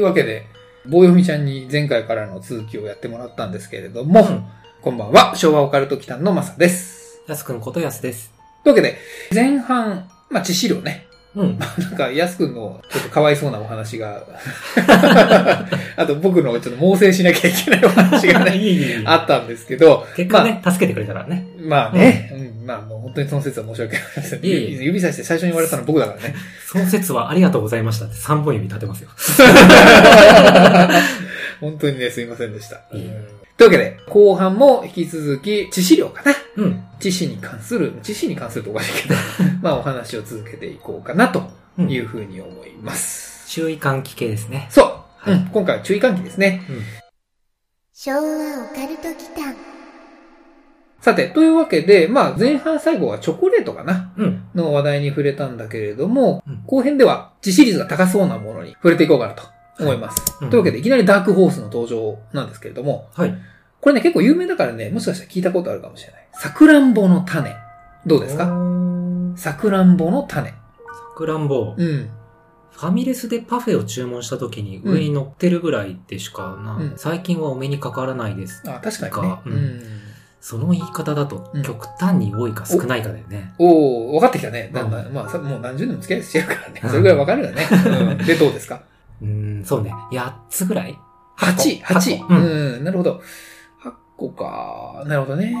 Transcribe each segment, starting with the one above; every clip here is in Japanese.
い。というわけで、棒読みちゃんに前回からの続きをやってもらったんですけれども、うんこんばんは、昭和オカルト期間のマサです。やすくんことやすです。というわけで、前半、まあ、致死量ね。うん。なんか、やすくんのちょっとかわいそうなお話が、あと僕のちょっと猛省しなきゃいけないお話がね、いいいいあったんですけど、結果ね、助けてくれたからね。まあね、うん、まあもう本当にその説は申し訳ありません。指さして最初に言われたの僕だからね。その説はありがとうございましたって3本指立てますよ。本当にね、すいませんでした。いいというわけで、後半も引き続き、致死量かな。うん。知識に関する、知識に関するとおかしいけど、まあお話を続けていこうかなとうんいうふうに思います。注意喚起系ですね。そう、はいうん、今回は注意喚起ですね。うん。昭和オカルト祈間さて、というわけで、まあ前半最後はチョコレートかなうん。の話題に触れたんだけれども、うん後編では致死率が高そうなものに触れていこうかなと思います。うんというわけで、いきなりダークホースの登場なんですけれども、はい。これね結構有名だからね、もしかしたら聞いたことあるかもしれない。さくらんぼの種。どうですか？さくらんぼの種。さくらんぼ。うん。ファミレスでパフェを注文した時に上に乗ってるぐらいでしかな、うん最近はお目にかからないです。あ、確かにねか。ううんん。その言い方だとうん極端に多いか少ないかだよね。おお分かってきたね。だんだん、まあさ、もう何十年も付き合いしてるからね。それぐらい分かるよね。うん、で、どうですか？うーん、そうね。8つぐらい ?8、八8。個ううんん、なるほど。8個か。なるほどね。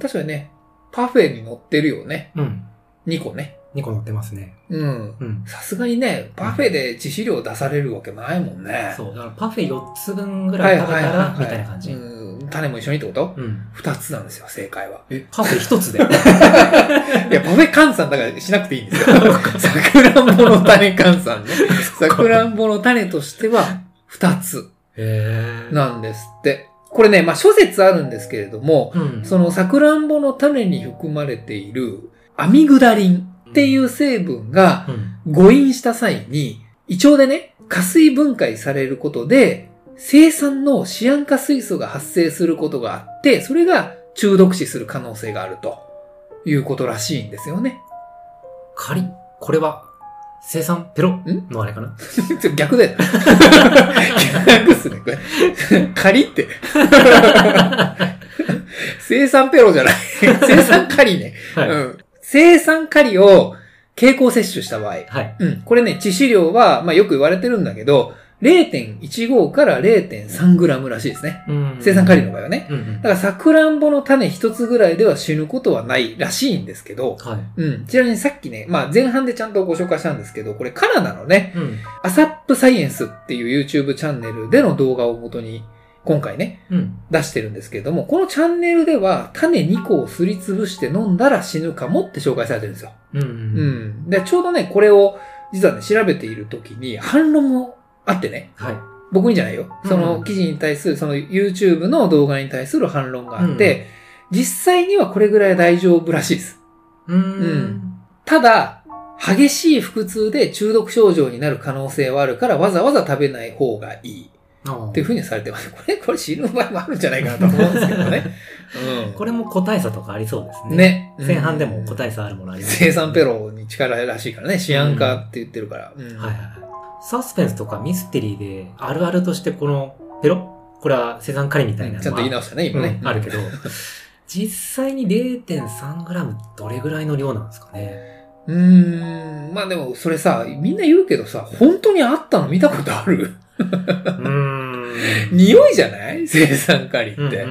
確かにね、パフェに乗ってるよね。うん。2個ね。2個乗ってますね。うん。うん。さすがにね、パフェで致死量出されるわけないもんね。そう。だからパフェ4つ分ぐはいらい食べたら。みたいな感じ。うん。種も一緒にってこと？うん。?2 つなんですよ、正解は。え、パフェ1つで？いや、パフェ換算だからしなくていいんですよ。さくらんぼの種換算ね。さくらんぼの種としては、2つへなんですって。これね、まあ諸説あるんですけれども、うん。そのさくらんぼの種に含まれているアミグダリンっていう成分がうん。誤飲した際に、胃腸でね、加水分解されることで、生産のシアン化水素が発生することがあって、それが中毒死する可能性があるということらしいんですよね。仮、これは、生産ペロ？ん？のあれかな？逆だよ。逆っすね、これ。仮って。生産ペロじゃない。生産仮ね。はい。うん。生産仮を経口摂取した場合。はい。うん。これね、致死量は、まあよく言われてるんだけど、0.15から0.3グラムらしいですね。うん生産仮の場合はね。うんうんだ。から、さくらんぼの種一つぐらいでは死ぬことはないらしいんですけど、はい。うん。ちなみにさっきね、まあ前半でちゃんとご紹介したんですけど、これカナダのね、うん。アサップサイエンスっていう YouTube チャンネルでの動画を元に、今回ね、うん。出してるんですけれども、このチャンネルでは種2個をすりつぶして飲んだら死ぬかもって紹介されてるんですよ。うん。う。うんん。で、ちょうどね、これを実はね、調べている時に反論もあってね、はい。僕にじゃないよ。うんその記事に対する、その YouTube の動画に対する反論があって、実際にはこれぐらい大丈夫らしいです。うーん。ただ、激しい腹痛で中毒症状になる可能性はあるからわざわざ食べない方がいいっていうふうにされてます。これ、これ死ぬ場合もあるんじゃないかなと思うんですけどね。うん。これも個体差とかありそうですね。。ね。前半でも個うん体差あるものあります、生産ペ。ロに力らしいからね。シアン化って言ってるから。うんはいはいはい。サスペンスとかミステリーで、あるあるとしてこの、ペロこれは生産仮みたいなちゃんと言い直したね、今ね。うんあるけど、実際に 0.3g どれぐらいの量なんですかね。うーん。まあでも、それさ、みんな言うけどさ、本当にあったの見たことある？うーん。匂いじゃない？生産カリって。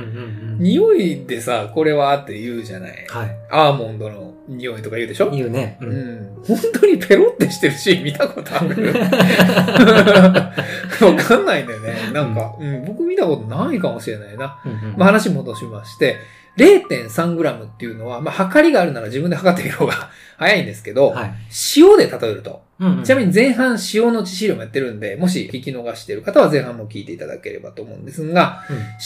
匂いでさ、これはって言うじゃない？はい。アーモンドの匂いとか言うでしょ？言うね。う。うんん。本当にペロってしてるシーン見たことある？わかんないんだよね。なんか、うん、僕見たことないかもしれないな。まあ、話戻しまして、0.3g っていうのは、まあ、測りがあるなら自分で測ってみる方が 早いんですけど、はい。塩で例えると、うんうんちなみに前半塩の致死量もやってるんで、もし聞き逃している方は前半も聞いていただければと思うんですが、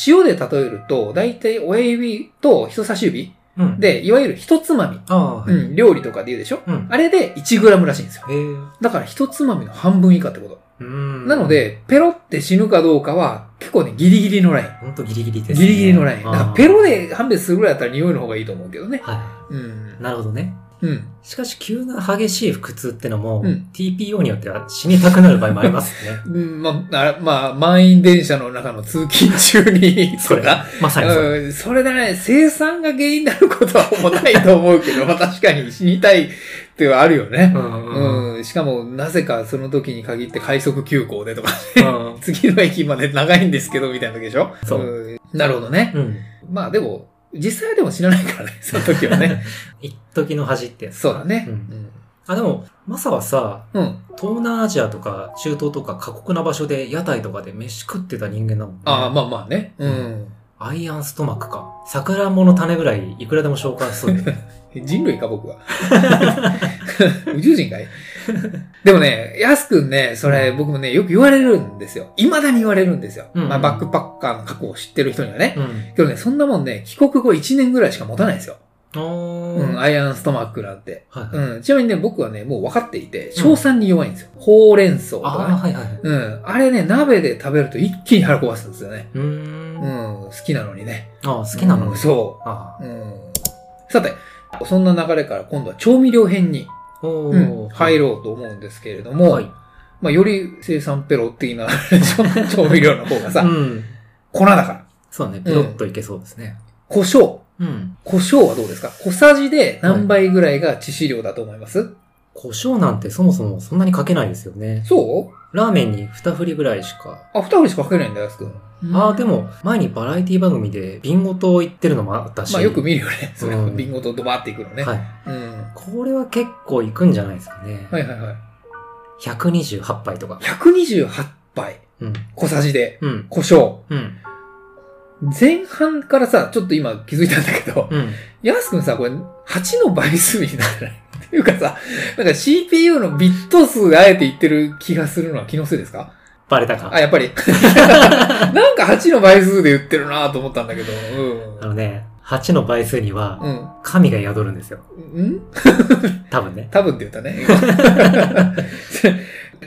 塩で例えると、だいたい親指と人差し指うん。うん、で、いわゆる一つまみ、はい。うん、料理とかで言うでしょ？うん。あれで 1g らしいんですよ。だから一つまみの半分以下ってこと。うん。なの、で、ペロって死ぬかどうかは結構ね、ギリギリのライン。ほんとギリギリです、ギリギリのライン。だからペロロで判別するぐらいだったら匂いの方がいいと思うけどね。はうんい。。なるほどね。うん。しかし、急な激しい腹痛ってのも、うん TPO によっては死にたくなる場合もありますね。うん、まあ、あまあ、満員電車の中の通勤中に、それだ。まさにそれ。うん、それでね、生産が原因になることはほぼないと思うけど、まあ確かに死にたいってはあるよね。うんうん。しかも、なぜかその時に限って快速急行でとか、うん 次の駅まで長いんですけど、みたいな時でしょそうんなるほどね。うん。まあでも、実際はでも知らないからね、その時はね。一時の恥ってやつ。そうだね。うんあ、でも、マサはさ、うん。うん。東南アジアとか中東とか過酷な場所で屋台とかで飯食ってた人間だもんね。ああ、まあまあね。うん。アイアンストマックか。桜もの種ぐらいいくらでも消化しそうだよね。人類か、僕は。宇宙人かい？でもね、ヤスくんね、それ僕もね、よく言われるんですよ。未だに言われるんですよ。うんまあ、バックパッカーの過去を知ってる人にはね。うん。けどね、そんなもんね、帰国後1年ぐらいしか持たないですよ。うん、アイアンストマックなんて。はいはい。うん、ちなみにね、僕はね、もう分かっていて、硝酸に弱いんですよ。ほうれん草とああ、かね。はいはい。うん。あれね、鍋で食べると一気に腹壊すんですよね。うー。うんん、好きなのにね。ああ、好きなのうんね。そあう。うん。さて、そんな流れから今度は調味料編に、うんー。入ろうと思うんですけれども、はい。まあ、より生産ペロ的な 調味料の方がさ、うん。粉だから。そうだね。ペロッといけそうですね。胡椒。うん。胡椒はどうですか？小さじで何倍ぐらいが致死量だと思います、胡椒なんてそもそもそんなにかけないですよね。そう？ラーメンに二振りぐらいしか。あ、二振りしかかけないんだよ、安くん。ああ、でも、前にバラエティ番組でビンゴと言ってるのもあったし。まあよく見るよね。それ、うんビンゴとドバーっていくのね。はい。うん。これは結構いくんじゃないですかね。はいはいはい。128杯とか。128杯。うん。小さじで。うん。胡椒。うん。前半からさ、ちょっと今気づいたんだけど、うん。ヤスくんさ、これ8の倍数になってないっていうかさ、なんか CPU のビット数あえて言ってる気がするのは気のせいですか？バレたかあ、。やっぱり。なんか8の倍数で言ってるなと思ったんだけど。あのね、8の倍数にはうん。神が宿るんですよ。うん？ん 多分ね。多分って言ったね。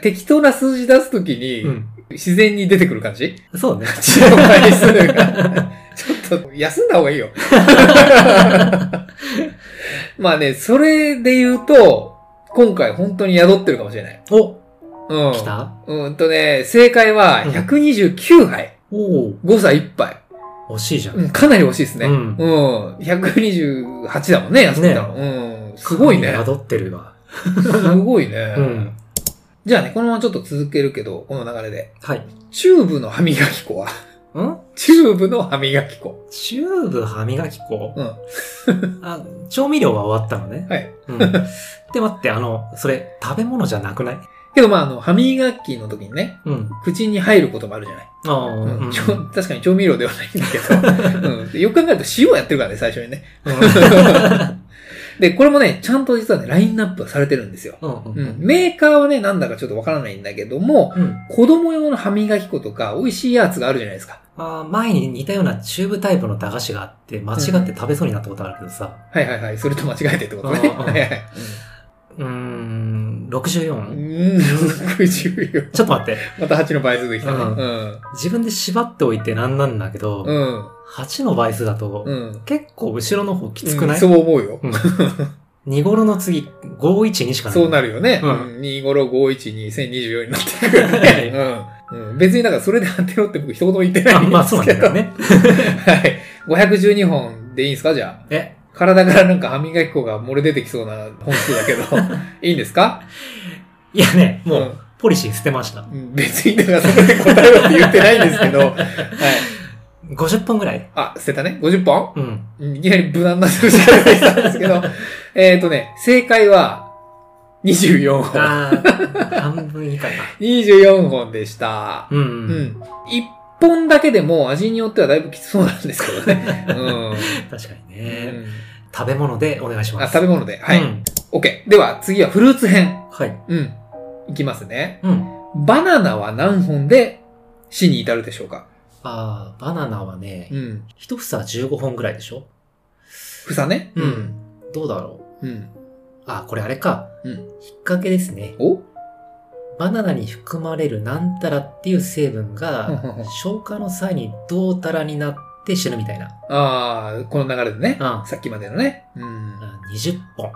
適当な数字出すときに、うん。自然に出てくる感じ？そうね。8の倍数が。休んだ方がいいよ。まあね、それで言うと、今回本当に宿ってるかもしれない。おうん。来た？うーんとね、正解はうん129杯。お大さじ1杯。惜しいじゃん。うん、かなり惜しいですね。ううんん。128だもんね、安くたの。うん。すごいね宿ってるわ。すごいね。うん。じゃあね、このままちょっと続けるけど、この流れで。はい。チューブの歯磨き粉は？ん？チューブの歯磨き粉。チューブ歯磨き粉？うん。あ、調味料は終わったのね。はい。うん。で、待って、あの、それ、食べ物じゃなくない？けどまあ、あの、歯磨きの時にね、うん。口に入ることもあるじゃない？ああ、うんうん。ちょ確かに調味料ではないんだけど。うんでよく考えると塩やってるからね、最初にね。で、これもね、ちゃんと実はね、ラインナップはされてるんですよ。うん。う。うんん。メーカーはね、なんだかちょっとわからないんだけども、うん。子供用の歯磨き粉とか、美味しいやつがあるじゃないですか。あー前に似たようなチューブタイプの駄菓子があって、間違って食べそうになったことあるけどさ。はいはいはい。それと間違えてってことね。うんはいはい。うーん、64? うん。うん、60よ。ちょっと待って。また8の倍数できたね。ううん。自分で縛っておいてなんなんだけど、うん。8の倍数だと、うん。結構後ろの方きつくない、うんそう思うよ。うん2頃の次、512しかない。そうなるよね。ううんん。2、5、6、5、1、2、1024になってくるよね。別にだからそれで当てろって僕一言も言ってないんですけど。あまあそうなんだよね。はい。512本でいいんですか？じゃあ。え、体からなんか歯磨き粉が漏れ出てきそうな本数だけど、いいんですか？いやね、もう、うんポリシー捨てました。うん別にだからそこで答えろって言ってないんですけど、はい。50本ぐらい？あ、捨てたね ?50 本？うん。うんいきなり無難な数字が出てきたんですけど、えっとね、正解は、24本。あー、半分以下か。24本でした。うん。う。うんん。1本だけでも味によってはだいぶきつそうなんですけどね。うん。確かにうね。ん食べ物でお願いしまあ、す。食べ物で。はい。うん OK。では、次はフルーツ編。はい。うん。いきますね。うん。バナナは何本で死に至るでしょうか？あー、バナナはねう、ん。一房15本ぐらいでしょ？房ね。うん。どうだろう？うん。あ、これあれか。うん。引っ掛けですね。お？バナナに含まれるなんたらっていう成分うんがうんうん、消化の際にどうたらになって死ぬみたいな。ああ、この流れでね。うんさっきまでのね。うん。あ20本。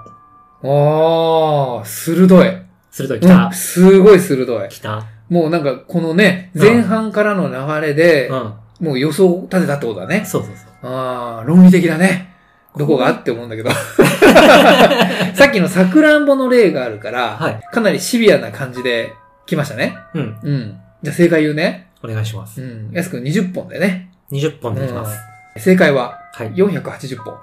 ああ、鋭い。うん鋭い来た。すごい鋭い。来た。もうなんか、このね、うん前半からの流れで、うん。もう予想を立てたってことだね。そうそうそう。ああ、論理的だね。どこがって思うんだけど。さっきのさくらんぼの例があるから、はい。かなりシビアな感じで来ましたね。うん。うん。じゃあ正解言うね。お願いします。うん。安くん20本でね。20本でいきます。正解ははい。480本。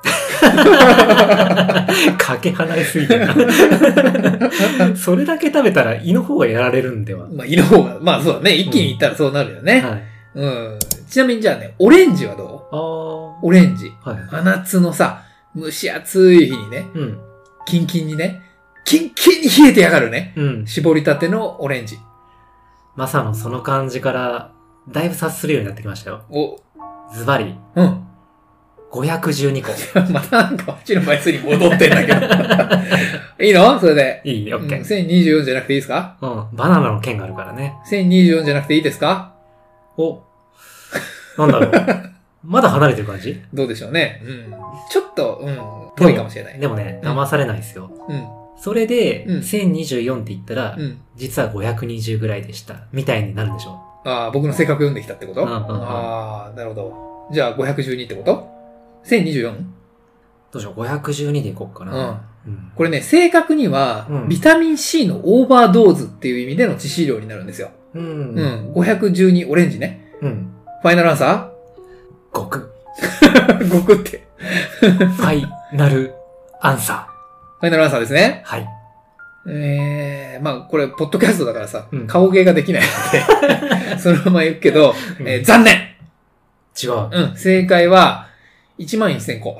かけ離れすぎてるな。それだけ食べたら胃の方がやられるんでは。まあ、胃の方が、まあそうだね。一気にいったらそうなるよね。はい。うん。ちなみにじゃあね、オレンジはどう？あー。オレンジ。はい。真夏のさ、蒸し暑い日にね、うん。キンキンにね、キンキンに冷えてやがるね。うん。絞りたてのオレンジ。まさのその感じから、だいぶ察するようになってきましたよ。お、ズバリ、うん。512個。またなんか、うちの倍数に戻ってんだけど。いいの？それで。いいオッケうんー。1024じゃなくていいですか？うん。バナナの剣があるからね。?1024 じゃなくていいですか？お。なんだろう。まだ離れてる感じ？どうでしょうね。うん。ちょっと、うん、遠いかもしれない。でもね、うん騙されないですよ。うん。それで、うん1024って言ったら、うん。実は520ぐらいでした。みたいになるんでしょああ、僕の性格読んできたってこと？うんうんうんああ、なるほど。じゃあ512ってこと ?1024? どうしよう、512でいこうかうん。な。うん。これね、正確には、うんビタミン C のオーバードーズっていう意味での致死量になるんですよ。う。うんん。512オレンジね。うん。ファイナルアンサ極。ー ?5 って。ファイナルアンサファイナルアンサーですね。ー。はい。えー、まあこれ、ポッドキャストだからさ、うん顔芸ができないので、そのまま言うけど、えー残念違う。うん、正解は、1万1000個。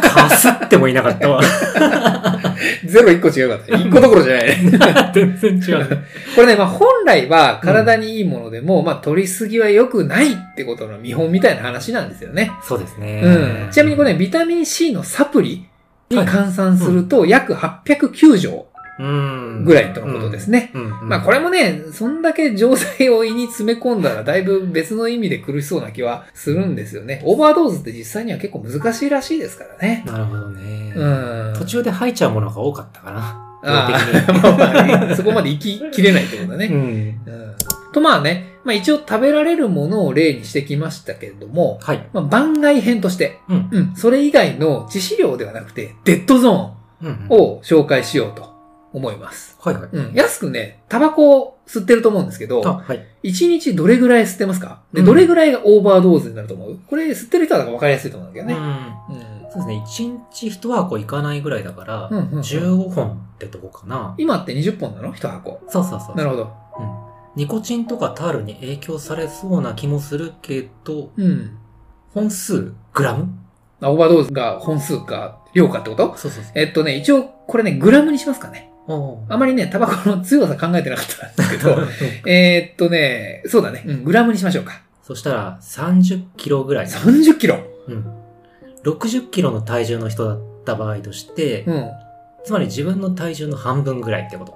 かすってもいなかったわ。ゼロ1個違うかった。1個どころじゃないね。全然違う。これね、まあ本来は体にいいものでも、まあ取りすぎは良くないってことの見本みたいな話なんですよね。そうですね。うん。ちなみにこれね、ビタミン C のサプリに換算すると、約809錠うん。ぐらいとのことですね。うん。うん。まあこれもね、そんだけ錠剤を胃に詰め込んだらだいぶ別の意味で苦しそうな気はするんですよね。オーバードーズって実際には結構難しいらしいですからね。なるほどね。うん。途中で吐いちゃうものが多かったかな。あ量的にあ、まあまあね、そこまで生ききれないってことだね。うん。うん。とまあね、まあ一応食べられるものを例にしてきましたけれども、はい。まあ番外編として、うん。うん、それ以外の致死量ではなくて、デッドゾうん。ーンを紹介しようと思います。はいはい。うん。安くね、タバコを吸ってると思うんですけあ、ど、はい。1日どれぐらい吸ってますか？で、うんどれぐらいがオーバードーズになると思う？これ吸ってる人は分かりやすいと思うんだけどね。うん。うん。そうですね。1日1箱いかないぐらいだから、うんうんうん15本ってとこかな。今って20本なの ?1 箱。そうそうそう。なるほど。うん。ニコチンとかタールに影響されそうな気もするけど、うん。本数、グラム？あオーバードーズが本数か量かってこと？そうそうそう。えっとね、一応これね、グラムにしますかね。あまりね、タバコの強さ考えてなかったんですけど、えーっとね、そうだね、うん、グラムにしましょうか。そしたら、30キロぐらい。30キロ？うん。60キロの体重の人だった場合として、うん。つまり自分の体重の半分ぐらいってこと。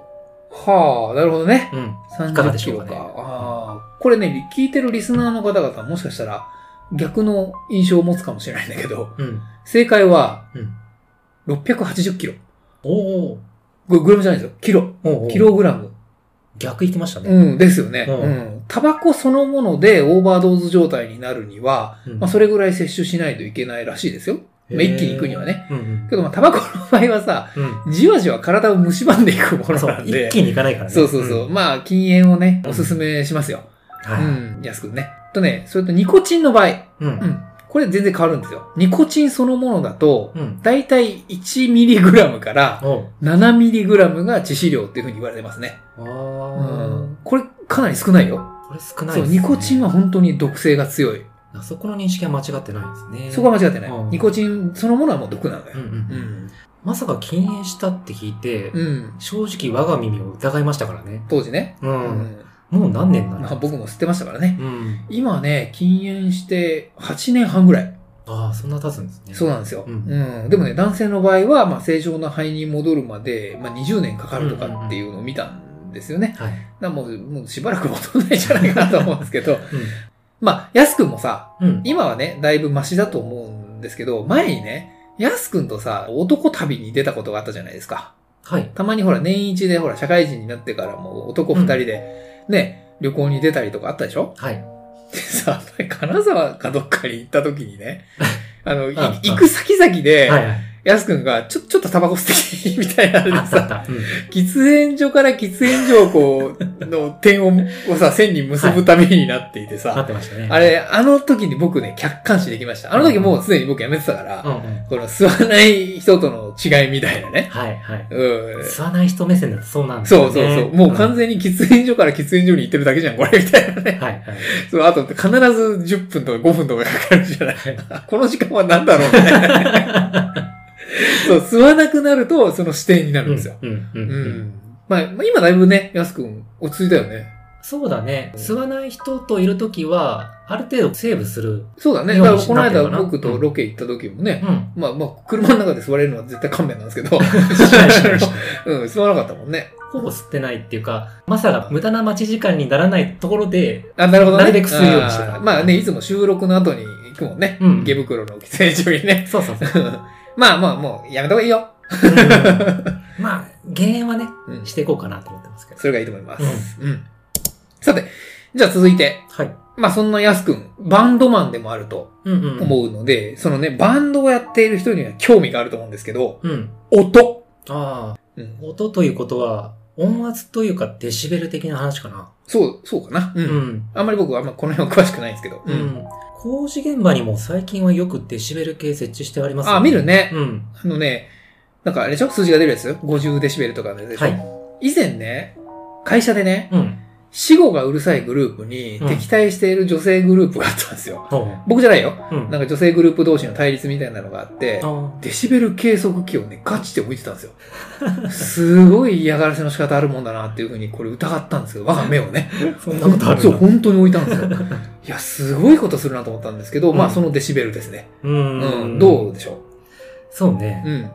はあ、なるほどね。うん。いかが30でしょうかねキロか。ああ、これね、聞いてるリスナーの方々もしかしたら逆の印象を持つかもしれないんだけど、うん。正解はうん。680キロ。おーこれグラムじゃないですよ。キロ。おーおーキログラム。逆行きましたね。うん、ですよね。うんうん。タバコそのものでオーバードーズ状態になるには、うんまあそれぐらい摂取しないといけないらしいですよ。まあ一気に行くにはね。うんうんけどまあタバコの場合はさ、うん。じわじわ体を蝕んでいくものな、んで。一気に行かないからね。そうそうそう。んまあ禁煙をね、うんおすすめしますよ。はい。うん、安くね。とね、それとニコチンの場合、うん。うん。これ全然変わるんですよ。ニコチンそのものだと、うん。だいたい 1mg からおう 7mg が致死量っていうふうに言われてますね。あうーん。これかなり少ないよ。これ少ないそう、ですね。ニコチンは本当に毒性が強い。あそこの認識は間違ってないですね。そこは間違ってない。うんニコチンそのものはもう毒なのようん。うん。うん。まさか禁煙したって聞いて、うん。正直我が耳を疑いましたからね。当時ね。う。うんん。もう何年なんだまあ僕も吸ってましたからね。うん。今ね、禁煙して8年半ぐらい。ああ、そんな経つんですね。そうなんですよ。ううんん。でもね、男性の場合は、まあ、正常な肺に戻るまで、まあ、20年かかるとかっていうのを見たんですよね。はい。だからもう、もうしばらく戻らないんじゃないかなと思うんですけど、うまあ、安くんもさ、ん。うん。今はね、だいぶマシだと思うんですけど、前にね、安くんとさ、男旅に出たことがあったじゃないですか。はい。たまにほら、年一でほら、社会人になってからもう男二人で、ね、旅行に出たりとかあったでしょ？はい。でさ、やっぱり金沢かどっかに行った時にね、あの、いああ行く先々で、はいはい。やすくんが、ちょ、ちょっとタバコ吸ってきみたいなのでさ、た。うん。喫煙所から喫煙所をこう、の点ををさ、線に結ぶためになっていてなさっ、てましたね。あれ、あの時に僕ね、客観視できました。あの時もうすでに僕辞めてたから、うんうん。この吸わない人との違いみたいなね。はいはい。うん。吸わない人目線だとそうなんですよね。そうそうそう。もう完全に喫煙所から喫煙所に行ってるだけじゃん、これ、みたいなね。はいはい。そう、あと必ず10分とか5分とかかかるじゃない。この時間は何だろうみたいな。そう、吸わなくなると、その視点になるんですよ。うんうんううん。うん。まあ、まあ今だいぶね、やすくん、落ち着いたよね。そうだね。吸わない人といるときは、ある程度セーブする。そうだね。だからこの間僕とロケ行った時もね、うん。まあまあ、車の中で吸われるのは絶対勘弁なんですけど、うん、吸わなかったもんね。ほぼ吸ってないっていうか、まさか無駄な待ち時間にならないところで、あ、なるほどね。なるべく吸うようにしてたまあね、いつも収録の後に行くもんね。うん池袋の喫煙所にね。そうそうそう。まあまあ、もうやめた方がいいよ。うんまあ、減塩はね、うんしていこうかなと思ってますけど。それがいいと思います。うん。さて、じゃあ続いて、はい。まあそんなやすくん、バンドマンでもあるとうんうん。思うので、そのね、バンドをやっている人には興味があると思うんですけど、うん。音。ああ、うん、音ということは、音圧というかデシベル的な話かな。そう、そうかな。うん。うん。あんまり僕はあんまこの辺は詳しくないんですけど。う。ん。工事現場にも最近はよくデシベル計設置してありますあ、見るね。うん。あのね、なんかあれでしょ？数字が出るやつ ?50 デシベルとかのやつでしょ、はい。以前ね、会社でね、うん。死後がうるさいグループにうん敵対している女性グループがあったんですよ。ほう。僕じゃないよ。うん。なんか女性グループ同士の対立みたいなのがあって、あデシベル計測器をね、ガチで置いてたんですよ。すごい嫌がらせの仕方あるもんだなっていうふうにこれ疑ったんですけど、我が目をね。そんなことあるそう、本当に置いたんですよ。いや、すごいことするなと思ったんですけど、まあうんそのデシベルですね。ううん、ん。どうでしょそうね。ううん。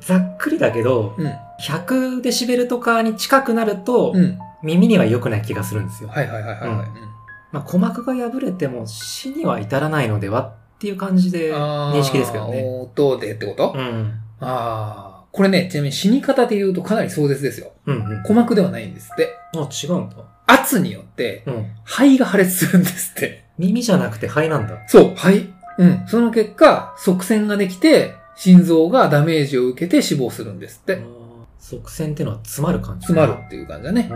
ざっくりだけど、うん。100デシベルとかに近くなると、うん。耳には良くない気がするんですよ。はいはいはいはいはい。うんまあ、鼓膜が破れても死には至らないのではっていう感じで認識ですけどね。音でってこと、うん。ああ。これね、ちなみに死に方で言うとかなり壮絶ですよ。うんうん。鼓膜ではないんですって。あ、違うんだ。圧によって、うん。肺が破裂するんですって。耳じゃなくて肺なんだ。そう、肺。うん。その結果、側線ができて、心臓がダメージを受けて死亡するんですって。あー側線ってのは詰まる感じ詰まるっていう感じだね。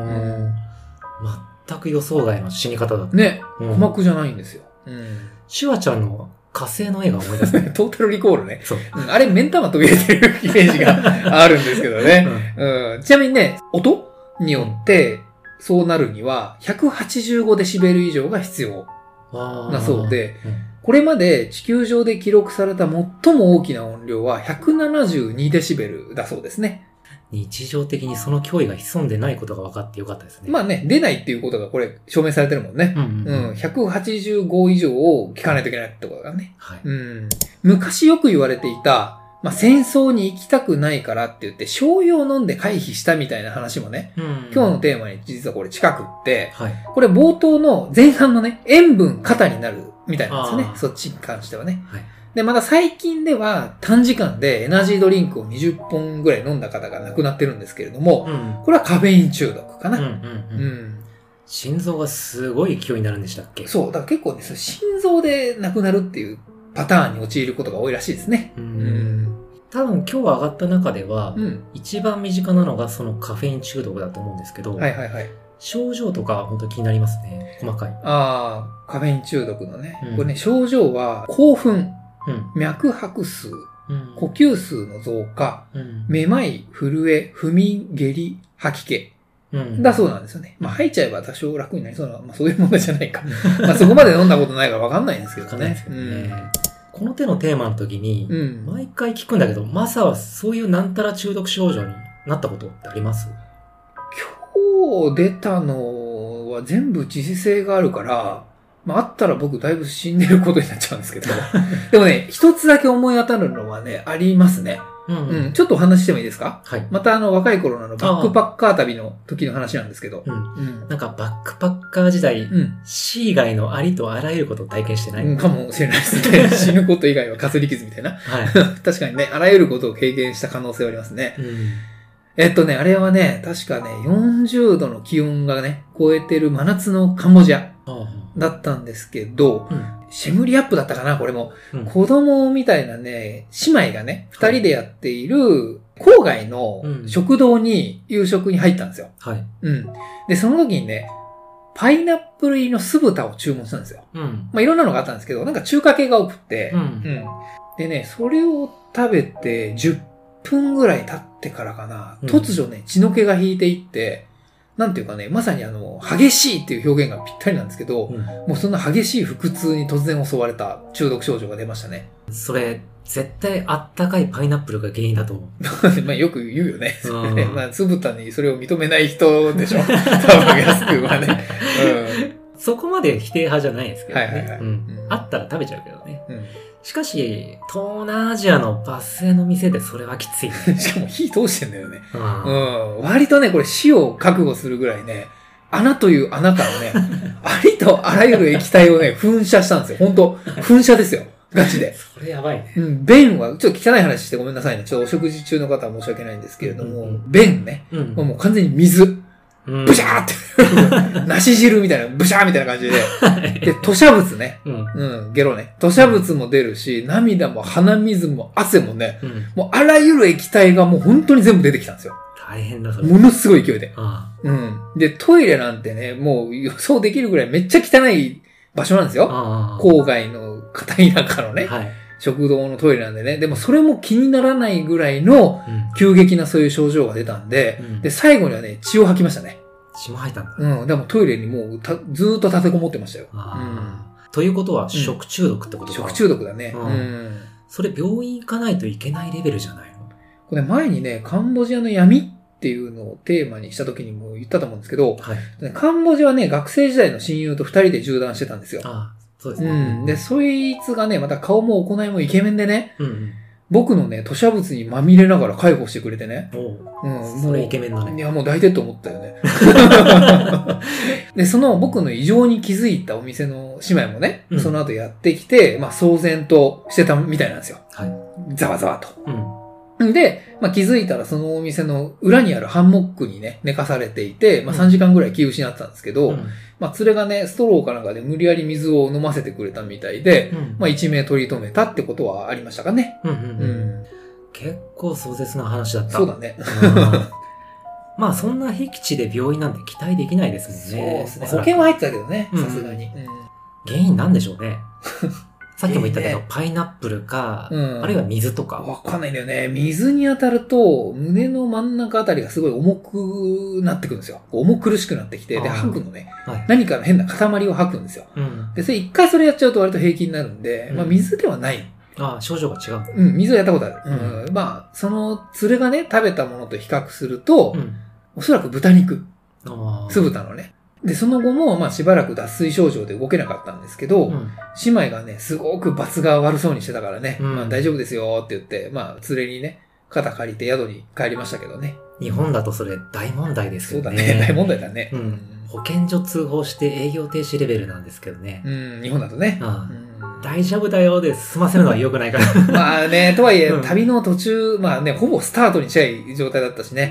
全く予想外の死に方だった。ね、うん鼓膜じゃないんですよ。うん。シュワちゃんの火星の絵が思い出すね。トータルリコールね。そう。うん、あれ、目ん玉飛び出てるイメージがあるんですけどね。うん、ちなみにね、音によって、そうなるには、185デシベル以上が必要あーだそうで、うんこれまで地球上で記録された最も大きな音量は172デシベルだそうですね。日常的にその脅威が潜んでないことが分かってよかったですね。まあね、出ないっていうことがこれ証明されてるもんね。うんううんん、185以上を聞かないといけないってことだね。はい。うん。昔よく言われていた、まあ、戦争に行きたくないからって言って、商用飲んで回避したみたいな話もね、今今日のテーマに実はこれ近くって、はい。これ冒頭の前半のね、塩分過多になるみたいなんですよねそっちに関してはね。はい。で、また最近では短時間でエナジードリンクを20本ぐらい飲んだ方が亡くなってるんですけれども、うん。これはカフェイン中毒かな。うんうんううん。ん。心臓がすごい勢いになるんでしたっけ？そう。だから結構ね、その心臓で亡くなるっていうパターンに陥ることが多いらしいですね。う。うんん。多分今日上がった中では、うん。一番身近なのがそのカフェイン中毒だと思うんですけど、はいはいはい。症状とか本当気になりますね。細かい。ああ、カフェイン中毒のね。うんこれね、症状は興奮、うん。脈拍数、うん。呼吸数の増加、うん。めまい、震え、不眠、下痢、吐き気。うん。だそうなんですよね。まあ、吐いちゃえば多少楽になりそうな、まあ、そういう問題じゃないか。まあ、そこまで飲んだことないからわかんないんですけどね。けどね。この手のテーマの時に、うん。うん。毎回聞くんだけど、マサはそういうなんたら中毒症状になったことってあります？今日出たのは全部致死性があるから、まあ、あったら僕だいぶ死んでることになっちゃうんですけど。でもね、一つだけ思い当たるのはね、ありますね。うんうん。ちょっとお話ししてもいいですか？はい。またあの若い頃のバックパッカー旅の時の話なんですけど。うん。うん。なんかバックパッカー時代、うん。C 以外のありとあらゆることを体験してない、うん、かもしれないですね。死ぬこと以外はかすり傷みたいな。はい。確かにね、あらゆることを経験した可能性はありますね。うん。えっとね、あれはね、確かね、40度の気温がね、超えてる真夏のカンボジアあだったんですけど、あ。うん。シェムリアップだったかな、これも。うん子供みたいなね、姉妹がね、二人でやっている、郊外のうん食堂に夕食に入ったんですよ。はい。うん。で、その時にね、パイナップル入りの酢豚を注文したんですよ。うん。まあ、いろんなのがあったんですけど、なんか中華系が多くって、うんうん。でね、それを食べて10分ぐらい経ってからかな、うん突如ね、血の気が引いていって、なんていうかね、まさにあの、激しいっていう表現がぴったりなんですけど、うんもうそんな激しい腹痛に突然襲われた中毒症状が出ましたね。それ、絶対あったかいパイナップルが原因だと思う。まあよく言うよね。うんね まあ、つぶたにそれを認めない人でしょ。多分、安くはね。そこまで否定派じゃないですけどね。はいはいはいうんうんあったら食べちゃうけどね。うん。しかし、東南アジアのバス停の店でそれはきついね。うん。しかも火通してんだよね。うんうん。割とね、これ死を覚悟するぐらいね、穴という穴からね、ありとあらゆる液体をね、噴射したんですよ。本当噴射ですよ。ガチで。それやばいね。うん、便は、ちょっと汚い話してごめんなさいね。ちょっとお食事中の方は申し訳ないんですけれども、うんうん便ね。うんもう完全に水。うんブシャーって。梨汁みたいな、ブシャーみたいな感じで。で、吐砂物ね。うん。うん、ゲロね。吐砂物も出るし、涙も鼻水も汗もね、うん。もうあらゆる液体がもう本当に全部出てきたんですよ。大変だ、それ。ものすごい勢いで。あうん。で、トイレなんてね、もう予想できるぐらいめっちゃ汚い場所なんですあ。よ。郊外の片田舎のね、はい。食堂のトイレなんでね。でもそれも気にならないぐらいのうん。急激なそういう症状が出たんで、うんで、最後にはね、血を吐きましたね。血も吐いたんだ。うん。でもトイレにもうたずーっと立てこもってましたよ。ああ。ということは、食中毒ってことか。食中毒だね。うんうん。それ病院行かないといけないレベルじゃないの？これ前にね、カンボジアの闇っていうのをテーマにした時にも言ったと思うんですけど、はい。カンボジアはね、学生時代の親友と二人で縦断してたんですよ。ああ、そうですうね。ん。で、そいつがね、また顔も行いもイケメンでね、うん。うん。僕のね、吐砂物にまみれながら介護してくれてね。おううん。それイもケメンだね。ういや、もう抱いてって思ったよね。で、その僕の異常に気づいたお店の姉妹もね、うんその後やってきて、まあ、騒然としてたみたいなんですよ。はい。ざわざわと。うん。で、まあ、気づいたらそのお店の裏にあるハンモックにね、寝かされていて、まあ、うん3時間ぐらい気を失ってたんですけど、うんまあ、連れがね、ストローかなんかで無理やり水を飲ませてくれたみたいで、うんまあ、一命取り留めたってことはありましたかね。うんうん。結構壮絶な話だった。そうだね。うんまあそんな僻地で病院なんて期待できないですそうもんね。ですね。保険は入ってたけどね、うんさすがに。原因なんでしょうね。さっきも言ったけどね、パイナップルか、うんあるいは水とか。わかんないんだよね。水に当たると、胸の真ん中あたりがすごい重くなってくるんですよ。重苦しくなってきて、で、吐くのね。はい。何かの変な塊を吐くんですよ。うん。で、それ一回それやっちゃうと割と平気になるんで、うんまあ水ではない。ああ、症状が違う。うん、水はやったことある。ううん。まあ、その、連れがね、食べたものと比較すると、うん。おそらく豚肉。ああ。酢豚のね。で、その後も、まあしばらく脱水症状で動けなかったんですけど、うん。姉妹がね、すごく罰が悪そうにしてたからね、うんまあ大丈夫ですよって言って、まあ連れにね、肩借りて宿に帰りましたけどね。日本だとそれ大問題ですよね。そうだね。大問題だね。うん保健所通報して営業停止レベルなんですけどね。うん、日本だとね。うん大丈夫だよで済ませるのは良くないから。まあね、とはいえ、うん旅の途中、まあね、ほぼスタートに近い状態だったしね。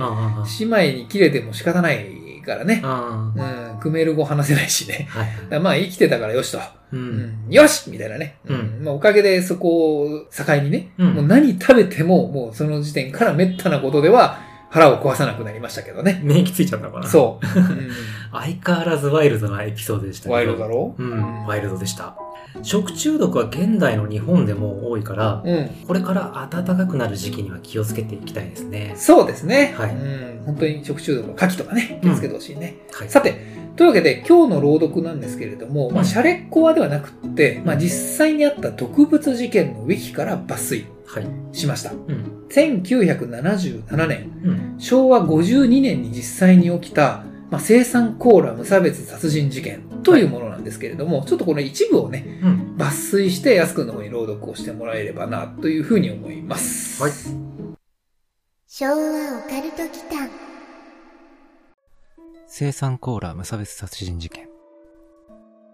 姉妹に切れても仕方ないからね。うん、クメール語話せないしね。はい。まあ生きてたからよしと。う。うんん、よしみたいなね。うんまあおかげでそこを境にね、うんもう何食べてももうその時点から滅多なことでは腹を壊さなくなりましたけどね。免疫ついちゃったのかなそう。うん相変わらずワイルドなエピソードでしたけど。ワイルドだろ？うん、ワイルドでした。食中毒は現代の日本でも多いから、うん。これから暖かくなる時期には気をつけていきたいですね。そうですね。はいうん。本当に食中毒の牡蠣とかね、気をつけてほしいね。はい。さて、というわけで今日の朗読なんですけれども、まあ、シャレっコアではなくって、まあ、実際にあった毒物事件のウィキから抜粋はい。しました。うん。1977年、うん。昭和52年に実際に起きた、まあ、生産コーラ無差別殺人事件というものなんですけれども、ちょっとこの一部をね、うん。抜粋して安くんの方に朗読をしてもらえればな、というふうに思います。はい。昭和オカルト祈間生産コーラ無差別殺人事件。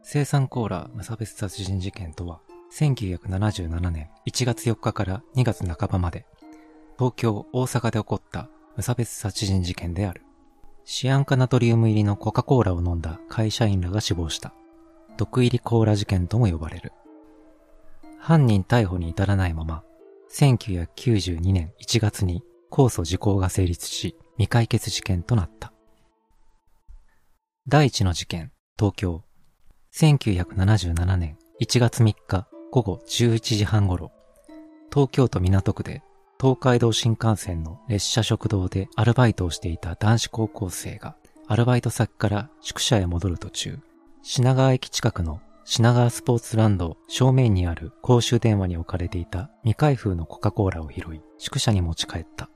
生産コーラ無差別殺人事件とは、1977年1月4日から2月半ばまで、東京、大阪で起こった無差別殺人事件である。シアン化ナトリウム入りのコカ・コーラを飲んだ会社員らが死亡した。毒入りコーラ事件とも呼ばれる。犯人逮捕に至らないまま、1992年1月に控訴時効が成立し、未解決事件となった。第一の事件、東京。1977年1月3日午後11時半頃、東京都港区で東海道新幹線の列車食堂でアルバイトをしていた男子高校生がアルバイト先から宿舎へ戻る途中、品川駅近くの品川スポーツランド正面にある公衆電話に置かれていた未開封のコカ・コーラを拾い、宿舎に持ち帰った。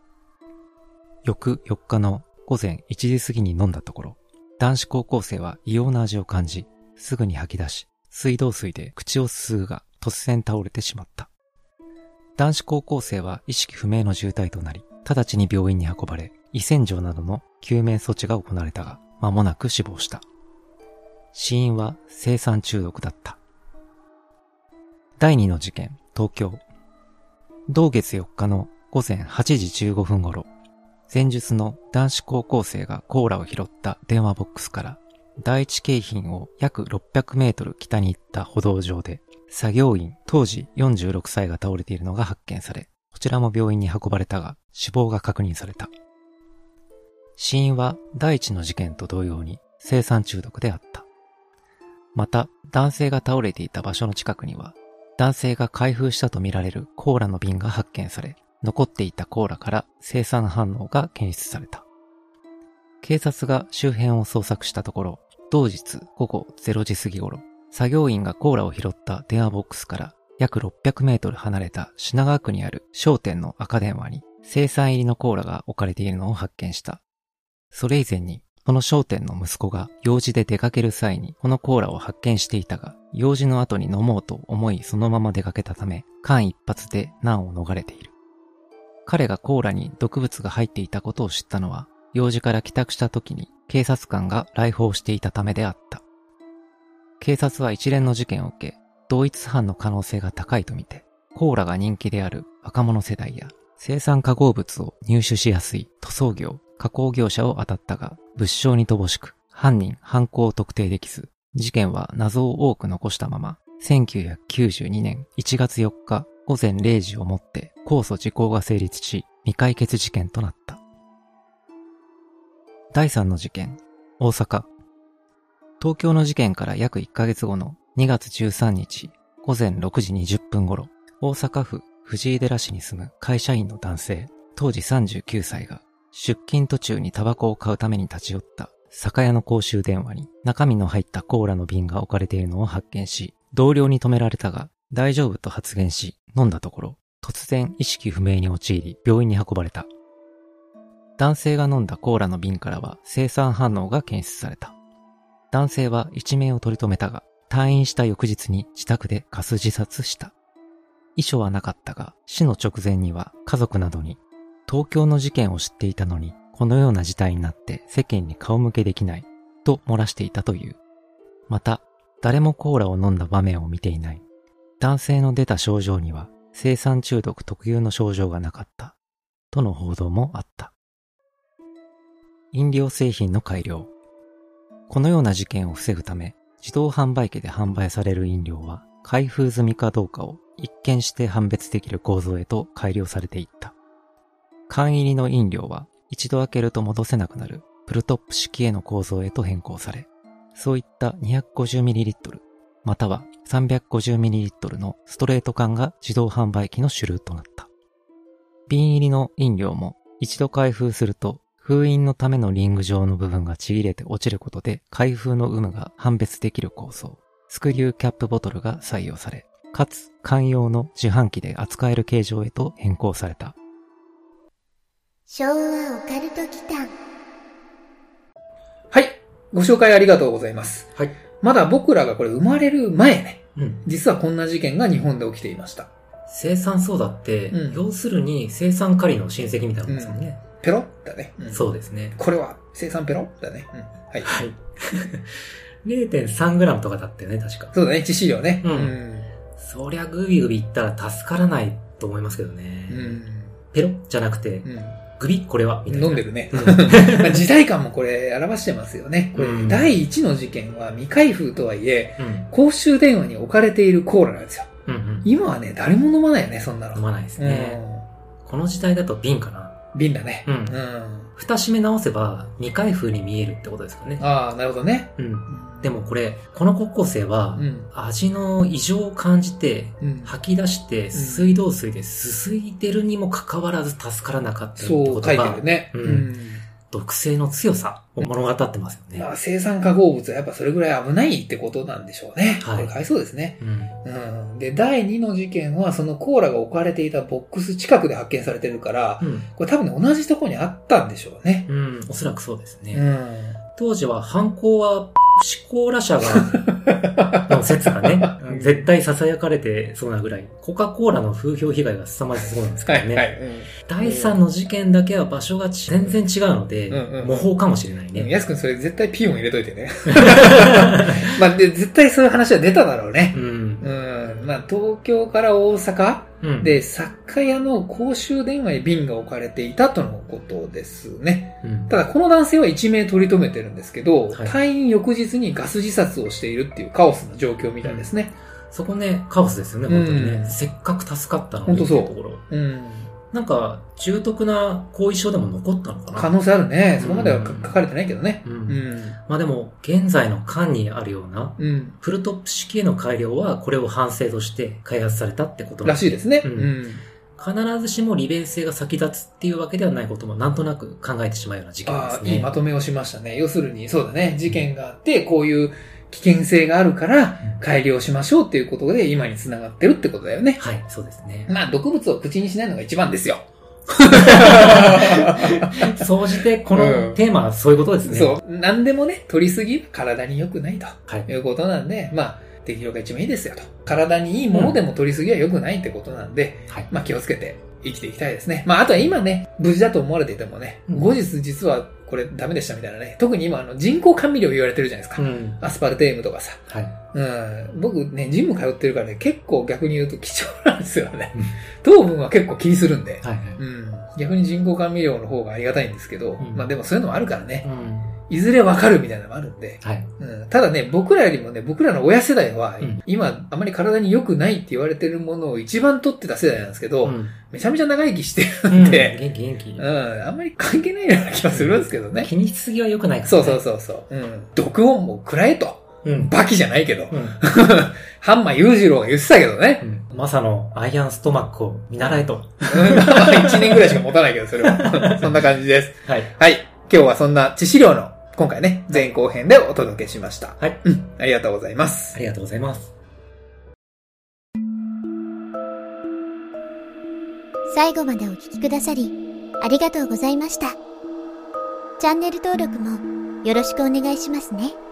翌4日の午前1時過ぎに飲んだところ、男子高校生は異様な味を感じ、すぐに吐き出し、水道水で口を吸うが突然倒れてしまった。男子高校生は意識不明の重体となり、直ちに病院に運ばれ、胃洗浄などの救命措置が行われたが、間もなく死亡した。死因は生酸中毒だった。第2の事件、東京。同月4日の午前8時15分頃、前述の男子高校生がコーラを拾った電話ボックスから、第一京浜を約600メートル北に行った歩道上で、作業員当時46歳が倒れているのが発見され、こちらも病院に運ばれたが、死亡が確認された。死因は第一の事件と同様に生酸中毒であった。また、男性が倒れていた場所の近くには、男性が開封したとみられるコーラの瓶が発見され、残っていたコーラから生産反応が検出された。警察が周辺を捜索したところ、同日午後0時過ぎ頃、作業員がコーラを拾った電話ボックスから約600メートル離れた品川区にある商店の赤電話に生産入りのコーラが置かれているのを発見した。それ以前に、この商店の息子が用事で出かける際にこのコーラを発見していたが、用事の後に飲もうと思いそのまま出かけたため、間一髪で難を逃れている。彼がコーラに毒物が入っていたことを知ったのは、用事から帰宅した時に警察官が来訪していたためであった。警察は一連の事件を受け、同一犯の可能性が高いとみて、コーラが人気である若者世代や生産化合物を入手しやすい塗装業、加工業者を当たったが、物証に乏しく、犯人、犯行を特定できず、事件は謎を多く残したまま、1992年1月4日午前0時をもって控訴時効が成立し、未解決事件となった。第3の事件、大阪。東京の事件から約1ヶ月後の2月13日午前6時20分頃、大阪府藤井寺市に住む会社員の男性、当時39歳が出勤途中にタバコを買うために立ち寄った酒屋の公衆電話に中身の入ったコーラの瓶が置かれているのを発見し、同僚に止められたが大丈夫と発言し飲んだところ、突然意識不明に陥り病院に運ばれた。男性が飲んだコーラの瓶からは生産反応が検出された。男性は一命を取り留めたが、退院した翌日に自宅でガス自殺した。遺書はなかったが、死の直前には家族などに、東京の事件を知っていたのに、このような事態になって世間に顔向けできない、と漏らしていたという。また、誰もコーラを飲んだ場面を見ていない。男性の出た症状には、生産中毒特有の症状がなかった。との報道もあった。飲料製品の改良。このような事件を防ぐため、自動販売機で販売される飲料は、開封済みかどうかを一見して判別できる構造へと改良されていった。缶入りの飲料は、一度開けると戻せなくなるプルトップ式への構造へと変更され、そういった 250ml、または 350ml のストレート缶が自動販売機の主流となった。瓶入りの飲料も一度開封すると封印のためのリング状の部分がちぎれて落ちることで開封の有無が判別できる構造、スクリューキャップボトルが採用され、かつ寛容の自販機で扱える形状へと変更された。昭和オカルト祈間はい。ご紹介ありがとうございます。はい。まだ僕らがこれ生まれる前ね、うん。実はこんな事件が日本で起きていました。生産ソーダって、うん要するに生産カリの親戚みたいなもんですもんね。ペロッだね。うんそうですね。これは生産ペロッだね。うんはい。はい。0.3g とかだったよね、確か。そうだね、致死量ね。うんそりゃグビグビいったら助からないと思いますけどね。うん。ペロじゃなくて、うん。グビこれはみたいな。飲んでるね。うん まあ時代感もこれ表してますよね。これ、うん第一の事件は未開封とはいえ、うん。公衆電話に置かれているコーラなんですよ。うんうん。今はね、誰も飲まないよね、そんなの。飲まないですね。うこの時代だと瓶かな。ん。瓶だね。うんうん。蓋閉め直せば未開封に見えるってことですかね。ああ、なるほどね。うん。でもこれ、この高校生はう、ん。味の異常を感じて、うん。吐き出して水道水ですすいでるにもかかわらず助からなかったってことそう書いてがる、ね。うん毒性の強さを物語ってますよね。まあ、生産化合物はやっぱそれぐらい危ないってことなんでしょうね。はいこれ、かわいそうですね。うん。うん。で、第2の事件は、そのコーラが置かれていたボックス近くで発見されてるから、うん。これ多分ね、同じところにあったんでしょうね。うん。おそらくそうですね。うん。当時は犯行は、シコーラ社が、の説がね、絶対囁かれてそうなぐらい、コカ・コーラの風評被害が凄まじそうなんですけどね。はいはい。第3の事件だけは場所が全然違うので、うんうん模倣かもしれないうん。ね。やすくんそれ絶対ピーヨン入れといてね。まあ、で、絶対そういう話は出ただろうねう。ん。うん。まあ、東京から大阪うん。で、作家屋の公衆電話に瓶が置かれていたとのことですね。うん、ただ、この男性は一命取り留めてるんですけど、はい退院翌日にガス自殺をしているっていうカオスな状況みたいですね。そこね、カオスですよね、本当にね。うんせっかく助かったのに本当そていところ。うん。なんか、重篤な後遺症でも残ったのかな？可能性あるね。そこまでは書かれてないけどね。う。うんん。まあでも、現在の缶にあるような、うん。フルトップ式への改良は、これを反省として開発されたってことらしいですね。ううんん。必ずしも利便性が先立つっていうわけではないこともなんとなく考えてしまうような事件でああ、すね。いいまとめをしましたね。要するに、そうだね。事件があって、こういう危険性があるから、改良しましょうっていうことで、今につながってるってことだよね。はい、そうですね。まあ、毒物を口にしないのが一番ですよ。総じて、こうんのテーマはそういうことですね。そう。何でもね、取りすぎは体に良くないとはい。いうことなんで、まあ、適量が一番いいですよと。体にいいものでも取りすぎは良くないってことなんで、はい。まあ気をつけて生きていきたいですね。まああとは今ね、無事だと思われていてもね、うん後日実はこれダメでしたみたいなね、特に今あの人工甘味料言われてるじゃないですか。うん。アスパルテームとかさ。はい。うん。僕ね、ジム通ってるからね、結構逆に言うと貴重なんですよねうん。糖分は結構気にするんで。はい。はい。うん。逆に人工甘味料の方がありがたいんですけど、んまあでもそういうのもあるからね、うん。いずれわかるみたいなのもあるんで、はい。うん、ただね、僕らよりもね、僕らの親世代は、うん今、あまり体に良くないって言われてるものを一番取ってた世代なんですけど、うんめちゃめちゃ長生きしてるうんんで、元気元気う。ん、あんまり関係ないような気がするんですけどね。気にしすぎは良くないからそうね。そうそうそう。うん。毒音も食らえと。う。うん。バキじゃないけど。うん。ハンマー裕次郎が言ってたけどね。うん。マサのアイアンストマックを見習えと。うん1年ぐらいしか持たないけど、それは。そんな感じです。はい。はい。今日はそんな致死量の、今回ね、前後編でお届けしました。はい。うん。ありがとうございますあ。りがとうございます。最後までお聞きくださり、ありがとうございました。チャンネル登録もよろしくお願いしますね。